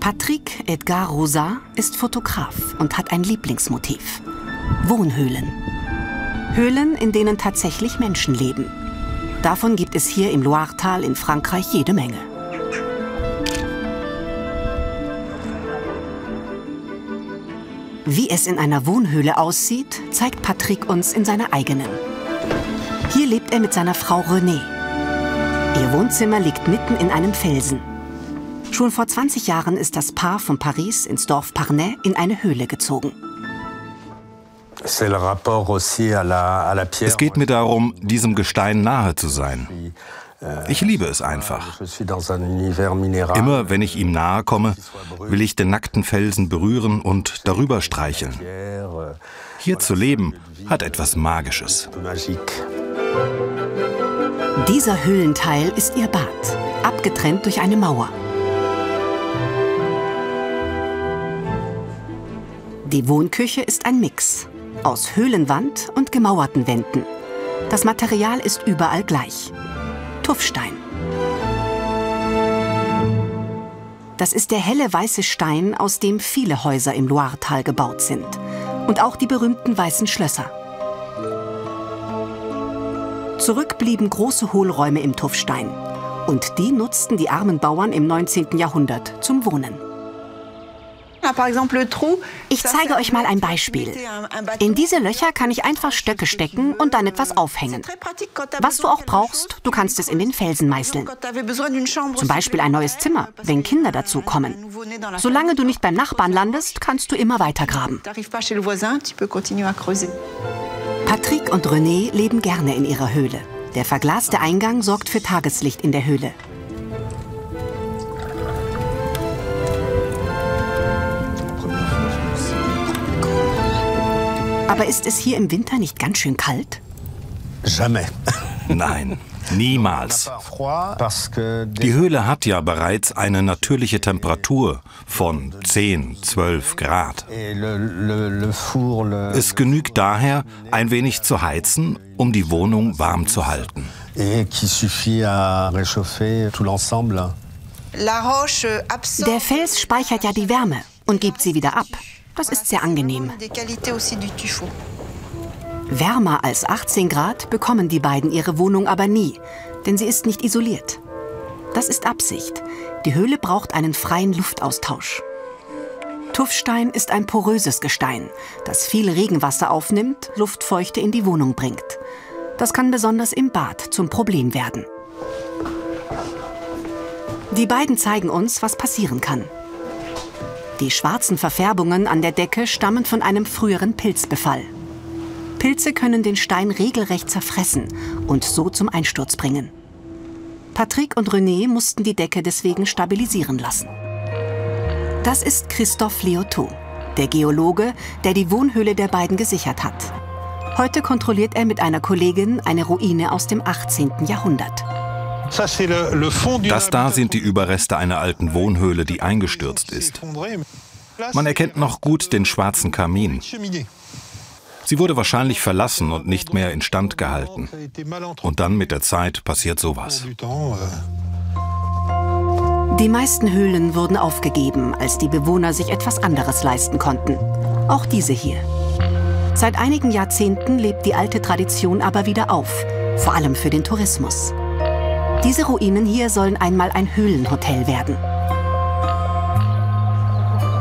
Patrick Edgar Rosa ist Fotograf und hat ein Lieblingsmotiv. Wohnhöhlen. Höhlen, in denen tatsächlich Menschen leben. Davon gibt es hier im Loiretal in Frankreich jede Menge. Wie es in einer Wohnhöhle aussieht, zeigt Patrick uns in seiner eigenen. Hier lebt er mit seiner Frau Renée. Ihr Wohnzimmer liegt mitten in einem Felsen. Schon vor 20 Jahren ist das Paar von Paris ins Dorf Parnay in eine Höhle gezogen. Es geht mir darum, diesem Gestein nahe zu sein. Ich liebe es einfach. Immer wenn ich ihm nahe komme, will ich den nackten Felsen berühren und darüber streicheln. Hier zu leben hat etwas Magisches. Dieser Höhlenteil ist ihr Bad, abgetrennt durch eine Mauer. Die Wohnküche ist ein Mix aus Höhlenwand und gemauerten Wänden. Das Material ist überall gleich. Tuffstein. Das ist der helle weiße Stein, aus dem viele Häuser im Loiretal gebaut sind. Und auch die berühmten weißen Schlösser. Zurück blieben große Hohlräume im Tuffstein. Und die nutzten die armen Bauern im 19. Jahrhundert zum Wohnen. Ich zeige euch mal ein Beispiel. In diese Löcher kann ich einfach Stöcke stecken und dann etwas aufhängen. Was du auch brauchst, du kannst es in den Felsen meißeln. Zum Beispiel ein neues Zimmer, wenn Kinder dazu kommen. Solange du nicht beim Nachbarn landest, kannst du immer weiter graben. Patrick und René leben gerne in ihrer Höhle. Der verglaste Eingang sorgt für Tageslicht in der Höhle. Aber ist es hier im Winter nicht ganz schön kalt? Jamais. Nein, niemals. Die Höhle hat ja bereits eine natürliche Temperatur von 10, 12 Grad. Es genügt daher, ein wenig zu heizen, um die Wohnung warm zu halten. Der Fels speichert ja die Wärme und gibt sie wieder ab. Das ist sehr angenehm. Wärmer als 18 Grad bekommen die beiden ihre Wohnung aber nie, denn sie ist nicht isoliert. Das ist Absicht. Die Höhle braucht einen freien Luftaustausch. Tuffstein ist ein poröses Gestein, das viel Regenwasser aufnimmt, Luftfeuchte in die Wohnung bringt. Das kann besonders im Bad zum Problem werden. Die beiden zeigen uns, was passieren kann. Die schwarzen Verfärbungen an der Decke stammen von einem früheren Pilzbefall. Pilze können den Stein regelrecht zerfressen und so zum Einsturz bringen. Patrick und René mussten die Decke deswegen stabilisieren lassen. Das ist Christophe Liotot, der Geologe, der die Wohnhöhle der beiden gesichert hat. Heute kontrolliert er mit einer Kollegin eine Ruine aus dem 18. Jahrhundert. Das da sind die Überreste einer alten Wohnhöhle, die eingestürzt ist. Man erkennt noch gut den schwarzen Kamin. Sie wurde wahrscheinlich verlassen und nicht mehr instand gehalten. Und dann mit der Zeit passiert sowas. Die meisten Höhlen wurden aufgegeben, als die Bewohner sich etwas anderes leisten konnten. Auch diese hier. Seit einigen Jahrzehnten lebt die alte Tradition aber wieder auf, vor allem für den Tourismus. Diese Ruinen hier sollen einmal ein Höhlenhotel werden.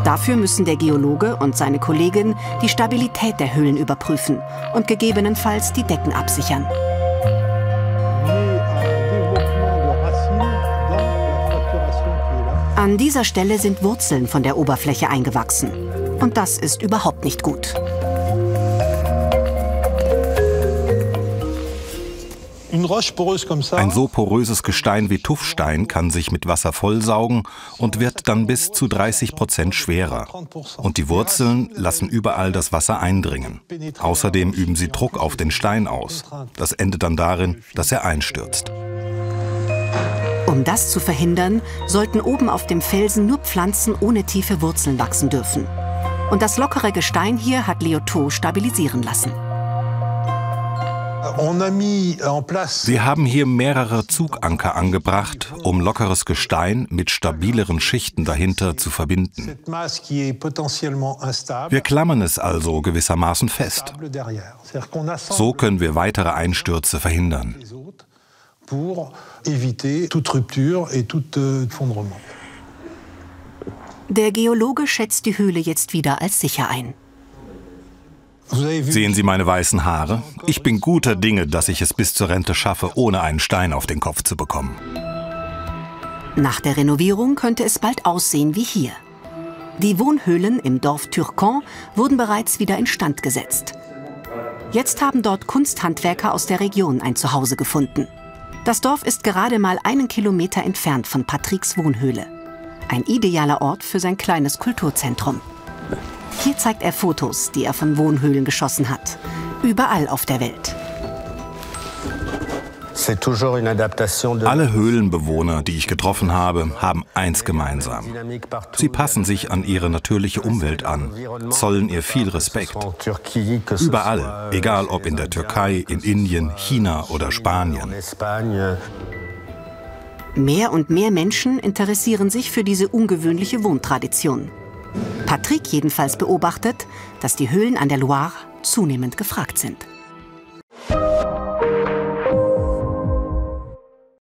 Dafür müssen der Geologe und seine Kollegin die Stabilität der Höhlen überprüfen und gegebenenfalls die Decken absichern. An dieser Stelle sind Wurzeln von der Oberfläche eingewachsen. Und das ist überhaupt nicht gut. Ein so poröses Gestein wie Tuffstein kann sich mit Wasser vollsaugen und wird dann bis zu 30 Prozent schwerer. Und die Wurzeln lassen überall das Wasser eindringen. Außerdem üben sie Druck auf den Stein aus. Das endet dann darin, dass er einstürzt. Um das zu verhindern, sollten oben auf dem Felsen nur Pflanzen ohne tiefe Wurzeln wachsen dürfen. Und das lockere Gestein hier hat Liotot stabilisieren lassen. Wir haben hier mehrere Zuganker angebracht, um lockeres Gestein mit stabileren Schichten dahinter zu verbinden. Wir klammern es also gewissermaßen fest. So können wir weitere Einstürze verhindern. Der Geologe schätzt die Höhle jetzt wieder als sicher ein. Sehen Sie meine weißen Haare? Ich bin guter Dinge, dass ich es bis zur Rente schaffe, ohne einen Stein auf den Kopf zu bekommen. Nach der Renovierung könnte es bald aussehen wie hier. Die Wohnhöhlen im Dorf Turcan wurden bereits wieder instand gesetzt. Jetzt haben dort Kunsthandwerker aus der Region ein Zuhause gefunden. Das Dorf ist gerade mal einen Kilometer entfernt von Patricks Wohnhöhle. Ein idealer Ort für sein kleines Kulturzentrum. Hier zeigt er Fotos, die er von Wohnhöhlen geschossen hat. Überall auf der Welt. Alle Höhlenbewohner, die ich getroffen habe, haben eins gemeinsam. Sie passen sich an ihre natürliche Umwelt an, zollen ihr viel Respekt. Überall, egal ob in der Türkei, in Indien, China oder Spanien. Mehr und mehr Menschen interessieren sich für diese ungewöhnliche Wohntradition. Patrick jedenfalls beobachtet, dass die Höhlen an der Loire zunehmend gefragt sind.